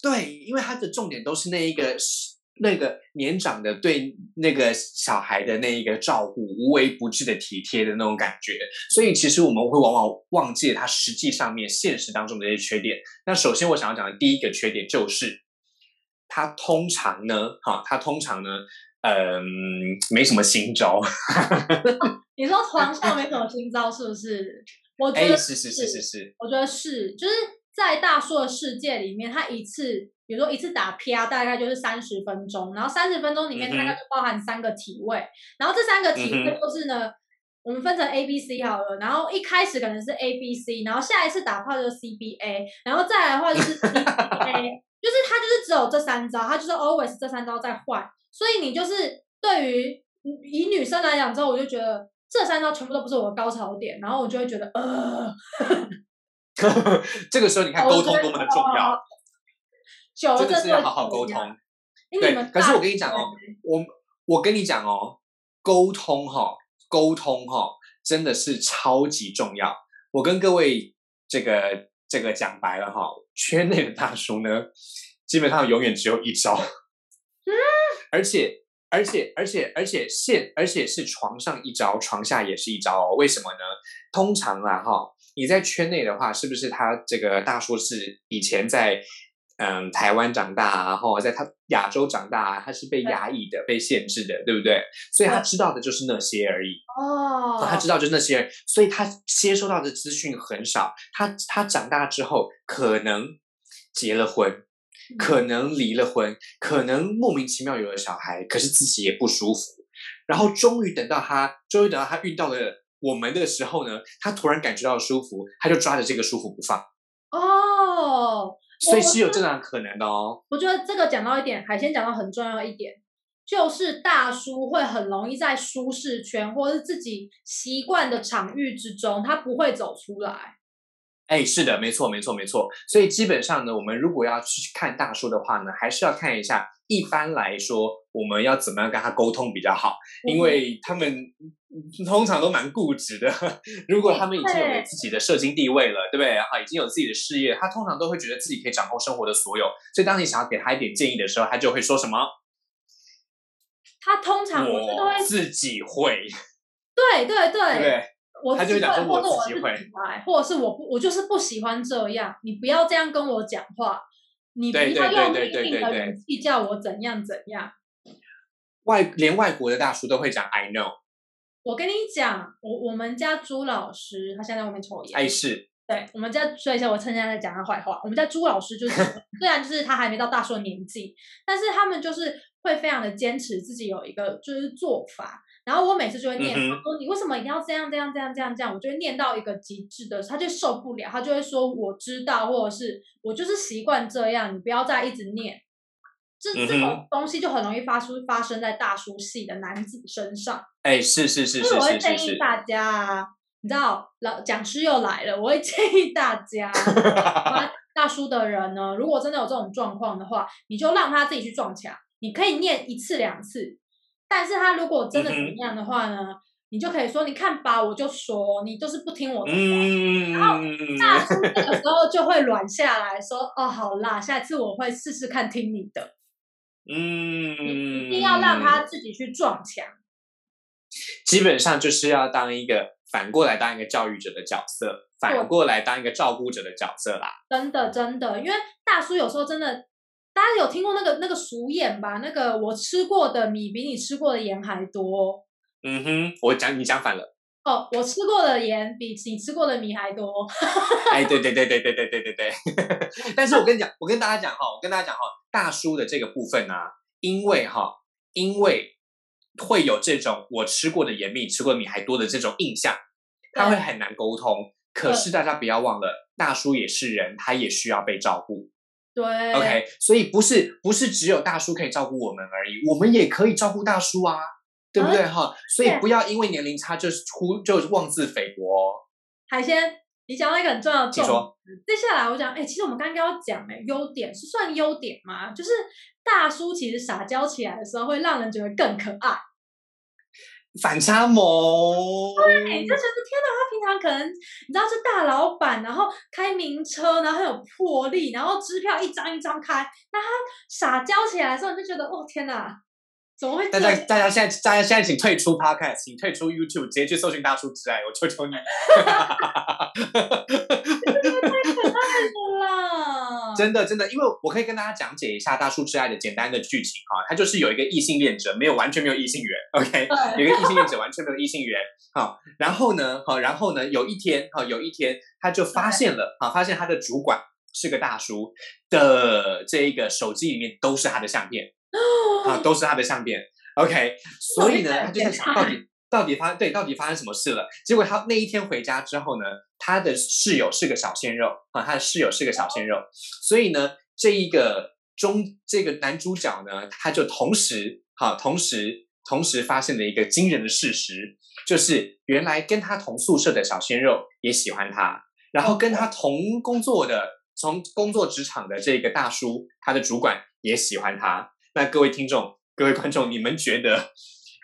Speaker 1: 对，因为它的重点都是那一个。那个年长的对那个小孩的那一个照顾，无微不至的体贴的那种感觉。所以其实我们会往往忘记了他实际上面现实当中的一些缺点。那首先我想要讲的第一个缺点就是，他通常呢，哈，他通常呢，嗯，没什么新招。
Speaker 2: 你说床上没什么新招是不是？我觉得
Speaker 1: 是是是是是，
Speaker 2: 我觉得是，就是在大叔的世界里面，他一次，比如说一次打 PR 大概就是三十分钟，然后三十分钟里面大概就包含三个体位，然后这三个体位都是呢，我们分成 A、B、C 好了，然后一开始可能是 A、B、C，然后下一次打炮就是 C、B、A，然后再来的话就是 C、B、A，就是他就是只有这三招，他就是 always 这三招在换，所以你就是对于以女生来讲之后，我就觉得。这三招全部都不是我的高潮点，然后我就会觉得呃，
Speaker 1: 这个时候你看沟通多么的重要，真的是要好好沟通。对，可是我跟你讲哦，我我跟你讲哦，沟通哈，沟通哈，真的是超级重要。我跟各位这个这个讲白了哈，圈内的大叔呢，基本上永远只有一招，而且。而且而且而且现而且是床上一招，床下也是一招哦。为什么呢？通常啊，哈，你在圈内的话，是不是他这个大叔是以前在嗯台湾长大啊，或在他亚洲长大啊，他是被压抑的、被限制的，对不对？所以他知道的就是那些而已哦。他知道就是那些，所以他接收到的资讯很少。他他长大之后可能结了婚。可能离了婚，可能莫名其妙有了小孩，可是自己也不舒服。然后终于等到他，终于等到他遇到了我们的时候呢，他突然感觉到舒服，他就抓着这个舒服不放。哦，所以是有这样可能的哦。
Speaker 2: 我觉得这个讲到一点，海鲜讲到很重要一点，就是大叔会很容易在舒适圈或者是自己习惯的场域之中，他不会走出来。
Speaker 1: 哎，是的，没错，没错，没错。所以基本上呢，我们如果要去看大叔的话呢，还是要看一下。一般来说，我们要怎么样跟他沟通比较好？因为他们通常都蛮固执的。如果他们已经有了自己的社经地位了，对不对？哈，已经有自己的事业，他通常都会觉得自己可以掌控生活的所有。所以，当你想要给他一点建议的时候，他就会说什么？
Speaker 2: 他通常
Speaker 1: 自己会。
Speaker 2: 对对
Speaker 1: 对对。
Speaker 2: 我
Speaker 1: 他就会讲说我
Speaker 2: 自己会，或者是我不，我就是不喜欢这样。你不要这样跟我讲话，你不要用命令的语气叫我怎样怎样。
Speaker 1: 外连外国的大叔都会讲 I know。
Speaker 2: 我跟你讲，我我们家朱老师他现在在外面抽烟。
Speaker 1: 哎是。
Speaker 2: 对我们家，说一下我趁现在在讲他坏话。我们家朱老师就是，虽然就是他还没到大叔的年纪，但是他们就是会非常的坚持自己有一个就是做法。然后我每次就会念他说：“你为什么一定要这样这样这样这样这样？”我就会念到一个极致的，他就受不了，他就会说：“我知道，或者是我就是习惯这样，你不要再一直念。”这这种东西就很容易发出发生在大叔系的男子身上。
Speaker 1: 哎，是是是是是是。
Speaker 2: 我会建议大家啊，你知道老讲师又来了，我会建议大家，大叔的人呢，如果真的有这种状况的话，你就让他自己去撞墙，你可以念一次两次。但是他如果真的怎么样的话呢？你就可以说，你看吧，我就说你就是不听我的话，然后大叔这个时候就会软下来说，哦，好啦，下次我会试试看听你的。嗯，你一定要让他自己去撞墙。
Speaker 1: 基本上就是要当一个反过来当一个教育者的角色，反过来当一个照顾者的角色啦。
Speaker 2: 真的，真的，因为大叔有时候真的。大家有听过那个那个俗谚吧？那个我吃过的米比你吃过的盐还多。
Speaker 1: 嗯哼，我讲你讲反了。
Speaker 2: 哦，我吃过的盐比你吃过的米还多。
Speaker 1: 哎，对对对对对对对对对。但是我跟你讲，我跟大家讲哈，我跟大家讲哈，大叔的这个部分呢，因为哈，因为会有这种我吃过的盐比你吃过的米还多的这种印象，他会很难沟通。可是大家不要忘了，大叔也是人，他也需要被照顾。
Speaker 2: 对
Speaker 1: ，OK，所以不是不是只有大叔可以照顾我们而已，我们也可以照顾大叔啊，对不对哈？所以不要因为年龄差就是出就妄自菲薄。
Speaker 2: 海鲜，你讲到一个很重要的
Speaker 1: 重点，
Speaker 2: 接下来我讲，哎，其实我们刚刚要讲哎，优点是算优点吗？就是大叔其实撒娇起来的时候会让人觉得更可爱。
Speaker 1: 反差萌。
Speaker 2: 对，就觉得天哪，他平常可能你知道是大老板，然后开名车，然后很有魄力，然后支票一张一张开，那他撒娇起来的时候，你就觉得哦天哪！怎么会？
Speaker 1: 大家大家现在大家现在请退出 Podcast，请退出 YouTube，直接去搜寻大叔之爱，我求求你。真的真的，因为我可以跟大家讲解一下大叔之爱的简单的剧情哈，它就是有一个异性恋者，没有完全没有异性缘，OK，有一个异性恋者完全没有异性缘，好，然后呢，好，然后呢，有一天，哈，有一天他就发现了，哈，发现他的主管是个大叔的这一个手机里面都是他的相片。啊，都是他的相片，OK，所以呢，他就在想到底到底发对到底发生什么事了。结果他那一天回家之后呢，他的室友是个小鲜肉啊，他的室友是个小鲜肉，所以呢，这一个中这个男主角呢，他就同时哈，同时同时发现了一个惊人的事实，就是原来跟他同宿舍的小鲜肉也喜欢他，然后跟他同工作的从工作职场的这个大叔，他的主管也喜欢他。那各位听众、各位观众，你们觉得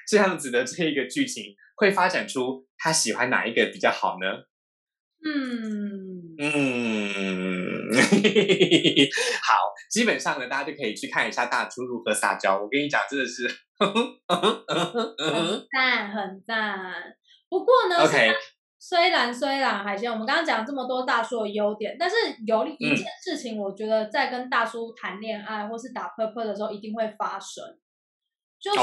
Speaker 1: 这样子的这个剧情会发展出他喜欢哪一个比较好呢？嗯嗯，好，基本上呢，大家就可以去看一下大叔如何撒娇。我跟你讲，真的是
Speaker 2: 很赞，很赞。不过呢
Speaker 1: ，OK。
Speaker 2: 虽然虽然海鲜，我们刚刚讲这么多大叔的优点，但是有一件事情，我觉得在跟大叔谈恋爱或是打泼泼的时候，一定会发生，就是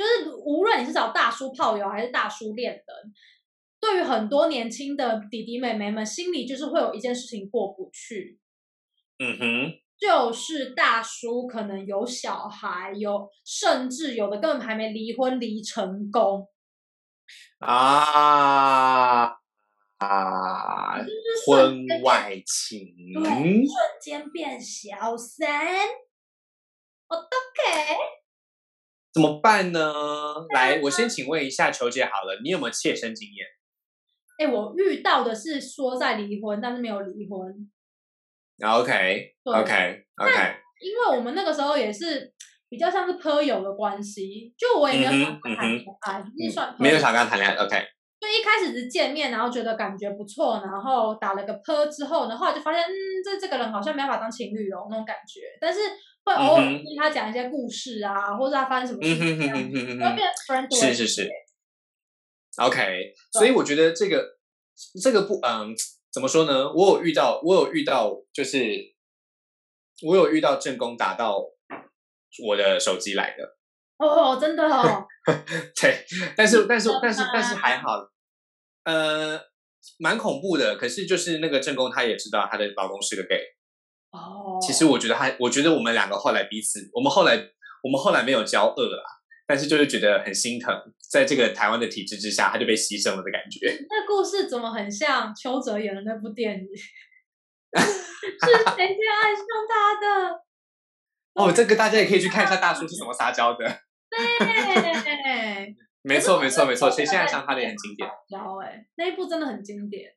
Speaker 2: 就是无论你是找大叔泡友还是大叔恋人，对于很多年轻的弟弟妹妹们，心里就是会有一件事情过不去。
Speaker 1: 嗯哼，
Speaker 2: 就是大叔可能有小孩，有甚至有的根本还没离婚离成功。
Speaker 1: 啊啊！婚外情，
Speaker 2: 瞬间变小三，我都给。
Speaker 1: 怎么办呢？来，我先请问一下球姐好了，你有没有切身经验？
Speaker 2: 哎，我遇到的是说在离婚，但是没有离婚。
Speaker 1: OK，OK，OK。
Speaker 2: 因为我们那个时候也是。比较像是朋友的关系，就我也没有想跟他谈恋爱，
Speaker 1: 没有想跟他谈恋爱。OK，
Speaker 2: 就一开始是见面，然后觉得感觉不错，然后打了个泼之后，然后就发现，嗯，这这个人好像没办法当情侣哦，那种感觉。但是会偶尔听他讲一些故事啊，或者他发生什么事情，会变 friend。
Speaker 1: 是是是。OK，所以我觉得这个这个不，嗯，怎么说呢？我有遇到，我有遇到，就是我有遇到正宫打到。我的手机来的
Speaker 2: 哦，真的哦。
Speaker 1: 对，但是但是但是但是还好，呃，蛮恐怖的。可是就是那个正宫，她也知道她的老公是个 gay。哦。其实我觉得他，我觉得我们两个后来彼此，我们后来我们后来没有交恶啦，但是就是觉得很心疼，在这个台湾的体制之下，他就被牺牲了的感觉。
Speaker 2: 那故事怎么很像邱泽演的那部电影？是谁先爱上他的？
Speaker 1: 哦，这个大家也可以去看一下大叔是怎么撒娇的。
Speaker 2: 对，
Speaker 1: 没错，没错，没错。谁先爱上他的也很经典。
Speaker 2: 娇哎，那一部真的很经典。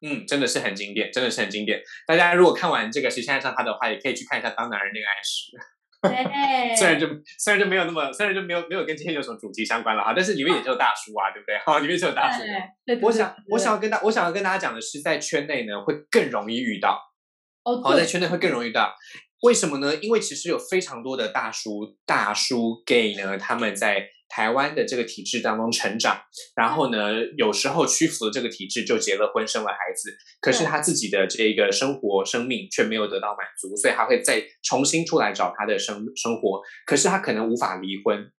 Speaker 1: 嗯，真的是很经典，真的是很经典。大家如果看完这个谁先爱上他的话，也可以去看一下《当男人恋爱时》。虽然就虽然就没有那么，虽然就没有没有跟今天有什么主题相关了哈，但是里面也就有大叔啊，对不对？哈，里面就有大叔。对我想，我想要跟大，我想要跟大家讲的是，在圈内呢会更容易遇到。
Speaker 2: 哦，
Speaker 1: 在圈内会更容易遇到。为什么呢？因为其实有非常多的大叔大叔 gay 呢，他们在台湾的这个体制当中成长，然后呢，有时候屈服了这个体制，就结了婚，生了孩子。可是他自己的这个生活生命却没有得到满足，所以他会再重新出来找他的生生活。可是他可能无法离婚，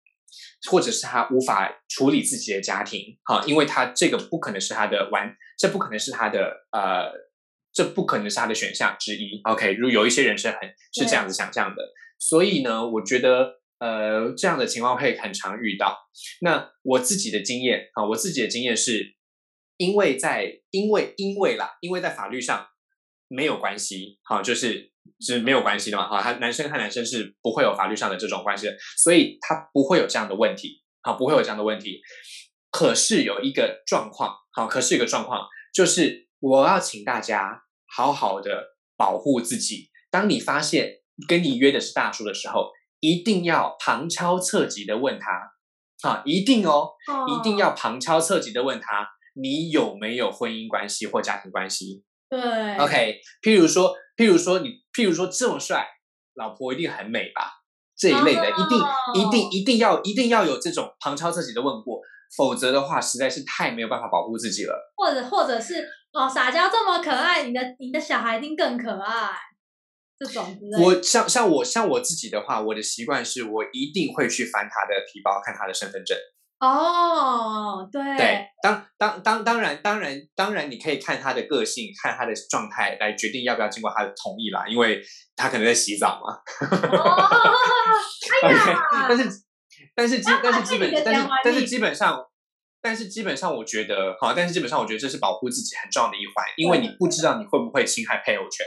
Speaker 1: 或者是他无法处理自己的家庭，哈，因为他这个不可能是他的完，这不可能是他的呃。这不可能是他的选项之一。OK，如有一些人是很是这样子想象的，所以呢，我觉得呃这样的情况会很常遇到。那我自己的经验啊，我自己的经验是，因为在因为因为啦，因为在法律上没有关系，好，就是是没有关系的嘛，哈，他男生和男生是不会有法律上的这种关系的，所以他不会有这样的问题，好，不会有这样的问题。可是有一个状况，好，可是一个状况就是。我要请大家好好的保护自己。当你发现跟你约的是大叔的时候，一定要旁敲侧击的问他啊，一定哦，一定要旁敲侧击的问他，你有没有婚姻关系或家庭关系？
Speaker 2: 对
Speaker 1: ，OK，譬如说，譬如说你，譬如说这么帅，老婆一定很美吧？这一类的，一定，一定，一定要，一定要有这种旁敲侧击的问过，否则的话，实在是太没有办法保护自己了。
Speaker 2: 或者，或者是哦，撒娇这么可爱，你的，你的小孩一定更可爱。这种，
Speaker 1: 我像像我像我自己的话，我的习惯是我一定会去翻他的皮包，看他的身份证。
Speaker 2: 哦，对
Speaker 1: 对，当当当当然当然当然，你可以看他的个性，看他的状态来决定要不要经过他的同意啦，因为他可能在洗澡嘛。
Speaker 2: 哎呀，
Speaker 1: 但是但是基但是基本但是但是基本上但是基本上我觉得好，但是基本上我觉得这是保护自己很重要的一环，因为你不知道你会不会侵害配偶权。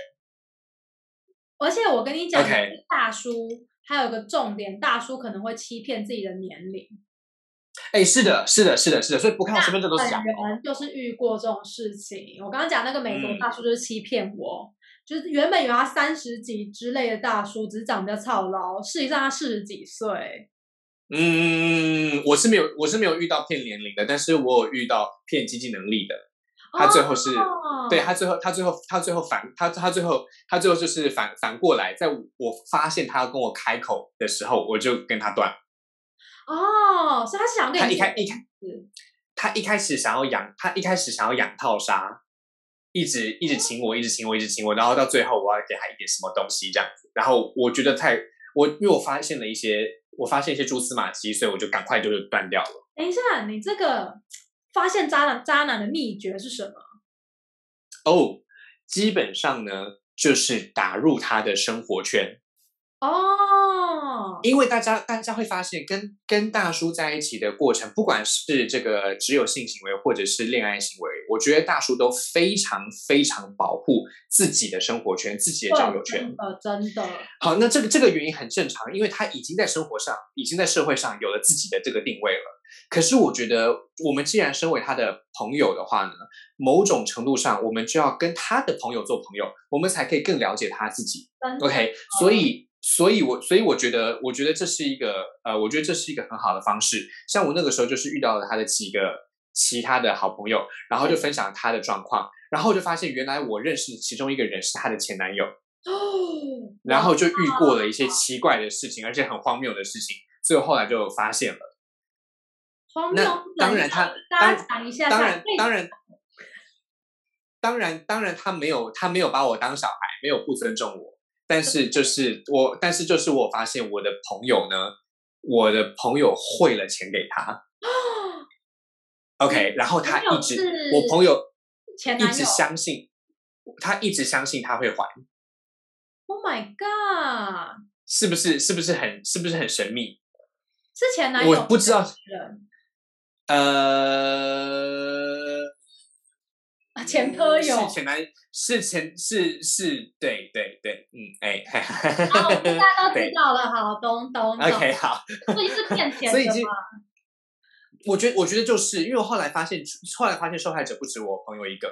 Speaker 2: 而且我跟你讲，大叔还有个重点，大叔可能会欺骗自己的年龄。
Speaker 1: 哎，是的，是的，是的，是的，所以不看身份证都是假。
Speaker 2: 人就是遇过这种事情。我刚刚讲那个美国大叔就是欺骗我，就是原本以为他三十几之类的大叔，只是长得操劳，实际上他四十几岁。
Speaker 1: 嗯，我是没有，我是没有遇到骗年龄的，但是我有遇到骗经济能力的。他最后是对他最后他最后他最后反他他最后他最后就是反反过来，在我发现他要跟我开口的时候，我就跟他断。
Speaker 2: 哦，所以他是想跟
Speaker 1: 他一开一开，他一开始想要养，他一开始想要养套杀，一直一直请我，一直请我，一直请我，然后到最后我要给他一点什么东西这样子，然后我觉得太我因为我发现了一些，我发现一些蛛丝马迹，所以我就赶快就是断掉了。
Speaker 2: 等一下，你这个发现渣男渣男的秘诀是什么？
Speaker 1: 哦，基本上呢，就是打入他的生活圈。
Speaker 2: 哦，
Speaker 1: 因为大家大家会发现，跟跟大叔在一起的过程，不管是这个只有性行为，或者是恋爱行为，我觉得大叔都非常非常保护自己的生活圈、自己的交友圈。
Speaker 2: 真的，真的。
Speaker 1: 好，那这个这个原因很正常，因为他已经在生活上、已经在社会上有了自己的这个定位了。可是，我觉得我们既然身为他的朋友的话呢，某种程度上，我们就要跟他的朋友做朋友，我们才可以更了解他自己。OK，所以。所以，我所以我觉得，我觉得这是一个呃，我觉得这是一个很好的方式。像我那个时候就是遇到了他的几个其他的好朋友，然后就分享他的状况，然后就发现原来我认识的其中一个人是他的前男友哦，然后就遇过了一些奇怪的事情，而且很荒谬的事情，所以后来就发现了。
Speaker 2: 荒谬？
Speaker 1: 当然他当当然当然当然当然他没有他没有把我当小孩，没有不尊重我。但是就是我，但是就是我发现我的朋友呢，我的朋友汇了钱给他，OK，然后他一直，我朋友一直相信，他一直相信他会还。
Speaker 2: Oh my god！
Speaker 1: 是不是是不是很是不是很神秘？
Speaker 2: 是前男友？
Speaker 1: 我不知道。呃。
Speaker 2: 前科有
Speaker 1: 是前男是前是是对对对嗯哎，
Speaker 2: 好，大家都知 道了，好，懂懂懂
Speaker 1: ，OK，好，
Speaker 2: 所以是骗钱的吗？
Speaker 1: 我觉得我觉得就是因为我后来发现，后来发现受害者不止我朋友一个。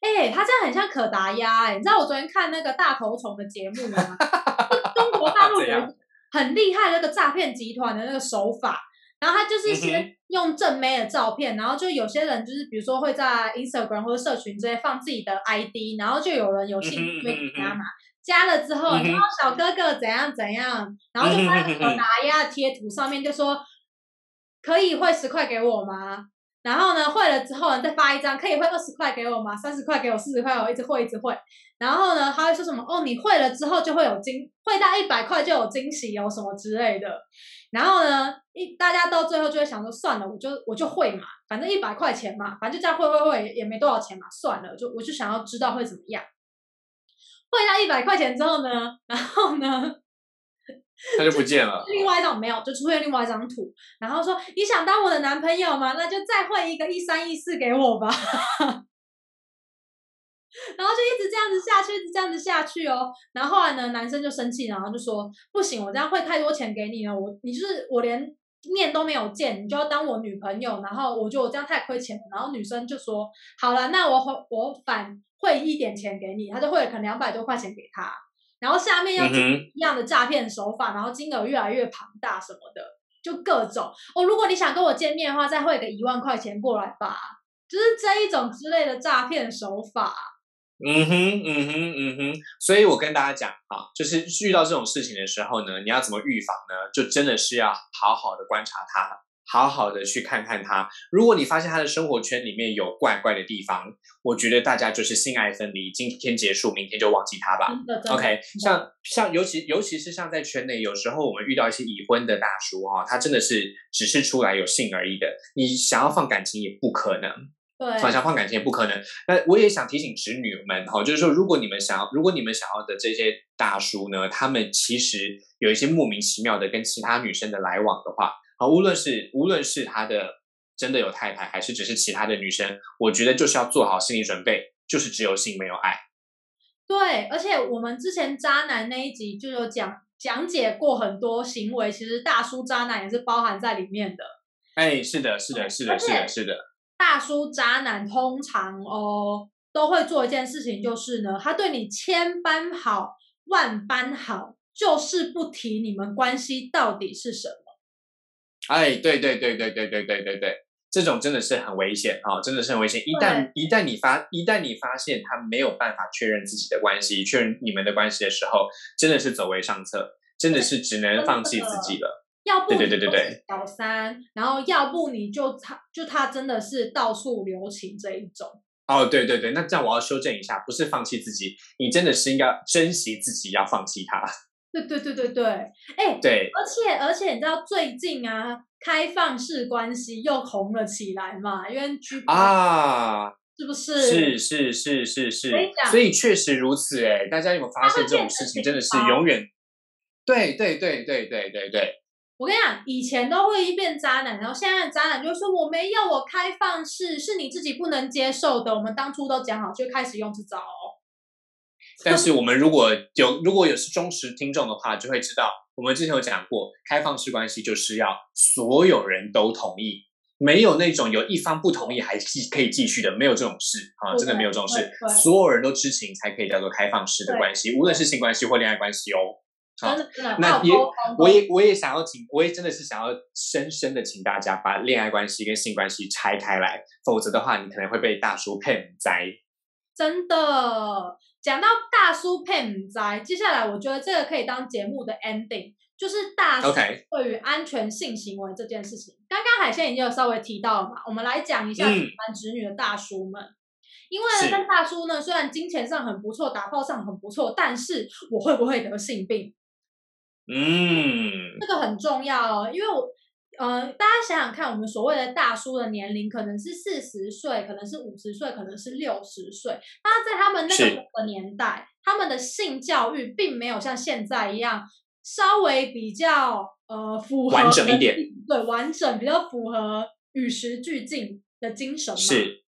Speaker 2: 哎，他这样很像可达鸭哎，你知道我昨天看那个大头虫的节目吗？中国大陆人很厉害那个诈骗集团的那个手法。然后他就是先用正妹的照片，然后就有些人就是比如说会在 Instagram 或者社群之类放自己的 ID，然后就有人有兴趣加嘛，加了之后，然后小哥哥怎样怎样，然后就发可达呀贴图上面就说可以汇十块给我吗？然后呢汇了之后呢再发一张可以汇二十块给我吗？三十块给我，四十块我一直汇一直汇，然后呢他会说什么哦你汇了之后就会有惊，汇到一百块就有惊喜有什么之类的。然后呢，一大家到最后就会想说，算了，我就我就会嘛，反正一百块钱嘛，反正就这样会会会也没多少钱嘛，算了，就我就想要知道会怎么样。汇到一百块钱之后呢，然后呢，
Speaker 1: 他就不见了。
Speaker 2: 另外一张没有，就出现另外一张图，然后说你想当我的男朋友吗？那就再汇一个一三一四给我吧。然后就一直这样子下去，一直这样子下去哦。然后后来呢，男生就生气，然后就说：“不行，我这样汇太多钱给你了，我你就是我连面都没有见，你就要当我女朋友。”然后我觉得我这样太亏钱了。然后女生就说：“好了，那我我反汇一点钱给你。”他就汇了可能两百多块钱给他。然后下面又一样的诈骗手法，然后金额越来越庞大什么的。就各种哦。如果你想跟我见面的话，再汇个一万块钱过来吧，就是这一种之类的诈骗手法。
Speaker 1: 嗯哼，嗯哼，嗯哼。所以我跟大家讲啊，就是遇到这种事情的时候呢，你要怎么预防呢？就真的是要好好的观察它。好好的去看看他，如果你发现他的生活圈里面有怪怪的地方，我觉得大家就是性爱分离，今天结束，明天就忘记他吧。OK，像像尤其尤其是像在圈内，有时候我们遇到一些已婚的大叔哈，他真的是只是出来有性而已的，你想要放感情也不可能，
Speaker 2: 对，
Speaker 1: 想放感情也不可能。那我也想提醒侄女们哈，就是说，如果你们想要，如果你们想要的这些大叔呢，他们其实有一些莫名其妙的跟其他女生的来往的话。好，无论是无论是他的真的有太太，还是只是其他的女生，我觉得就是要做好心理准备，就是只有性没有爱。
Speaker 2: 对，而且我们之前渣男那一集就有讲讲解过很多行为，其实大叔渣男也是包含在里面的。
Speaker 1: 哎，是的，是的，是的，是的，是的。
Speaker 2: 大叔渣男通常哦都会做一件事情，就是呢，他对你千般好万般好，就是不提你们关系到底是什么。
Speaker 1: 哎，对对对对对对对对对，这种真的是很危险啊！真的是很危险。一旦一旦你发一旦你发现他没有办法确认自己的关系，确认你们的关系的时候，真的是走为上策，真的是只能放弃自己了。
Speaker 2: 要不
Speaker 1: 对对对对对，
Speaker 2: 小三，然后要不你就他就他真的是到处留情这一种。
Speaker 1: 哦，对对对，那这样我要修正一下，不是放弃自己，你真的是应该珍惜自己，要放弃他。
Speaker 2: 对对对对对，哎，
Speaker 1: 对，
Speaker 2: 而且而且你知道最近啊，开放式关系又红了起来嘛？因为
Speaker 1: 啊，
Speaker 2: 是不是？
Speaker 1: 是是是是是，所以确实如此哎，大家有没有发现这种事情真的是永远？对对对对对对对，
Speaker 2: 我跟你讲，以前都会一变渣男，然后现在的渣男就说我没有，我开放式是你自己不能接受的，我们当初都讲好就开始用这招。
Speaker 1: 但是我们如果有如果有是忠实听众的话，就会知道我们之前有讲过，开放式关系就是要所有人都同意，没有那种有一方不同意还继可以继续的，没有这种事啊，真的没有这种事，所有人都知情才可以叫做开放式的关系，无论是性关系或恋爱关系哦。
Speaker 2: 真的真的，
Speaker 1: 那也我也我也想要请，我也真的是想要深深的请大家把恋爱关系跟性关系拆开来，否则的话，你可能会被大叔骗栽。
Speaker 2: 真的。讲到大叔骗灾，接下来我觉得这个可以当节目的 ending，就是大叔对于安全性行为这件事情。刚刚海鲜已经有稍微提到了嘛，我们来讲一下喜欢侄女的大叔们。因为呢，跟大叔呢，虽然金钱上很不错，打炮上很不错，但是我会不会得性病？
Speaker 1: 嗯，
Speaker 2: 这个很重要哦，因为我。呃，大家想想看，我们所谓的大叔的年龄可能是四十岁，可能是五十岁，可能是六十岁。那在他们那个年代，他们的性教育并没有像现在一样稍微比较呃符合
Speaker 1: 完整一点，
Speaker 2: 对，完整比较符合与时俱进的精神嘛。
Speaker 1: 是。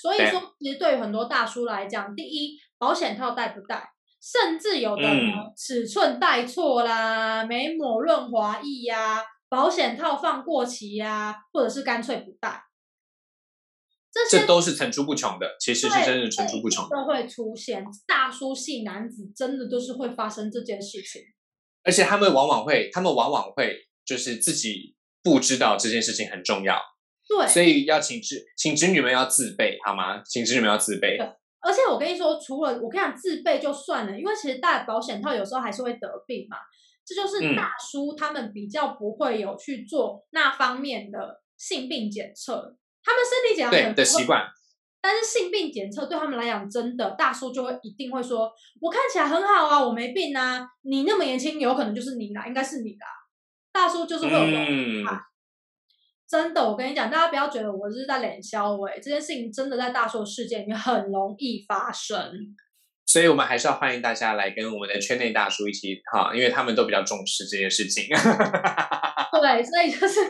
Speaker 2: 所以说，其实对于很多大叔来讲，第一，保险套带不带，甚至有的尺寸带错啦，没抹润滑液呀。保险套放过期呀，或者是干脆不戴，
Speaker 1: 这些都是层出不穷的。其实是真的层出不穷，
Speaker 2: 都会出现大叔系男子，真的都是会发生这件事情。
Speaker 1: 而且他们往往会，他们往往会就是自己不知道这件事情很重要。
Speaker 2: 对，
Speaker 1: 所以要请侄请侄女们要自备好吗？请侄女们要自备。
Speaker 2: 而且我跟你说，除了我跟你讲自备就算了，因为其实戴保险套有时候还是会得病嘛。这就是大叔他们比较不会有去做那方面的性病检测，他们身体检查
Speaker 1: 的习惯，
Speaker 2: 但是性病检测对他们来讲，真的大叔就会一定会说，我看起来很好啊，我没病啊，你那么年轻，有可能就是你啦，应该是你啦。大叔就是会有这种真的，我跟你讲，大家不要觉得我是在脸消委，这件事情真的在大叔的世界里面很容易发生。
Speaker 1: 所以，我们还是要欢迎大家来跟我们的圈内大叔一起哈，因为他们都比较重视这件事情。
Speaker 2: 对，所以就是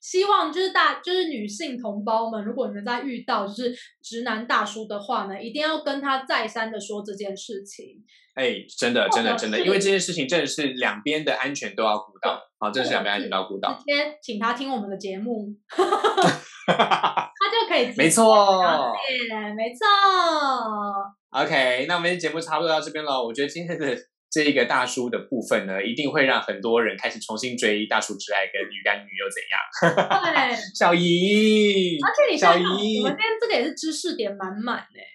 Speaker 2: 希望，就是大，就是女性同胞们，如果你们在遇到就是直男大叔的话呢，一定要跟他再三的说这件事情。
Speaker 1: 哎，真的，真的，真的，因为这件事情真的是两边的安全都要顾到，好，真是两边安全都要顾到。
Speaker 2: 直接请他听我们的节目。他就可以
Speaker 1: 没错，
Speaker 2: 没错。
Speaker 1: OK，那我们节目差不多到这边了。我觉得今天的这一个大叔的部分呢，一定会让很多人开始重新追大叔之爱跟鱼干女又怎样？
Speaker 2: 对，
Speaker 1: 小姨，
Speaker 2: 而且你
Speaker 1: 小
Speaker 2: 想想，我
Speaker 1: 姨
Speaker 2: 们今天这个也是知识点满满哎。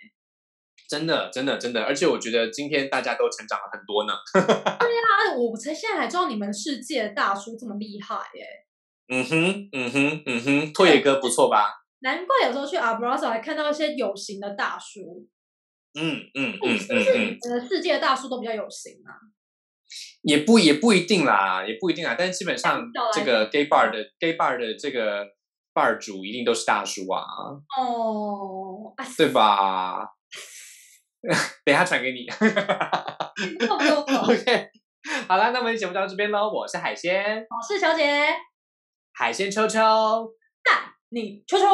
Speaker 1: 真的真的真的，而且我觉得今天大家都成长了很多呢。
Speaker 2: 对啊，我才现在才知道你们世界的大叔这么厉害耶！
Speaker 1: 嗯哼嗯哼嗯哼，拓野哥不错吧？
Speaker 2: 难怪有时候去 Abrazo 还看到一些有型的大叔。
Speaker 1: 嗯嗯嗯
Speaker 2: 是不是
Speaker 1: 嗯嗯，
Speaker 2: 你的世界的大叔都比较有型啊？
Speaker 1: 也不也不一定啦，也不一定啦。但是基本上这个 gay bar 的 gay bar 的这个 bar 主一定都是大叔啊，
Speaker 2: 哦，啊，
Speaker 1: 对吧？等一下传给你。OK，好了，那么节目就到这边喽。我是海鲜，
Speaker 2: 我是小姐，
Speaker 1: 海鲜秋秋。
Speaker 2: 带你秋秋。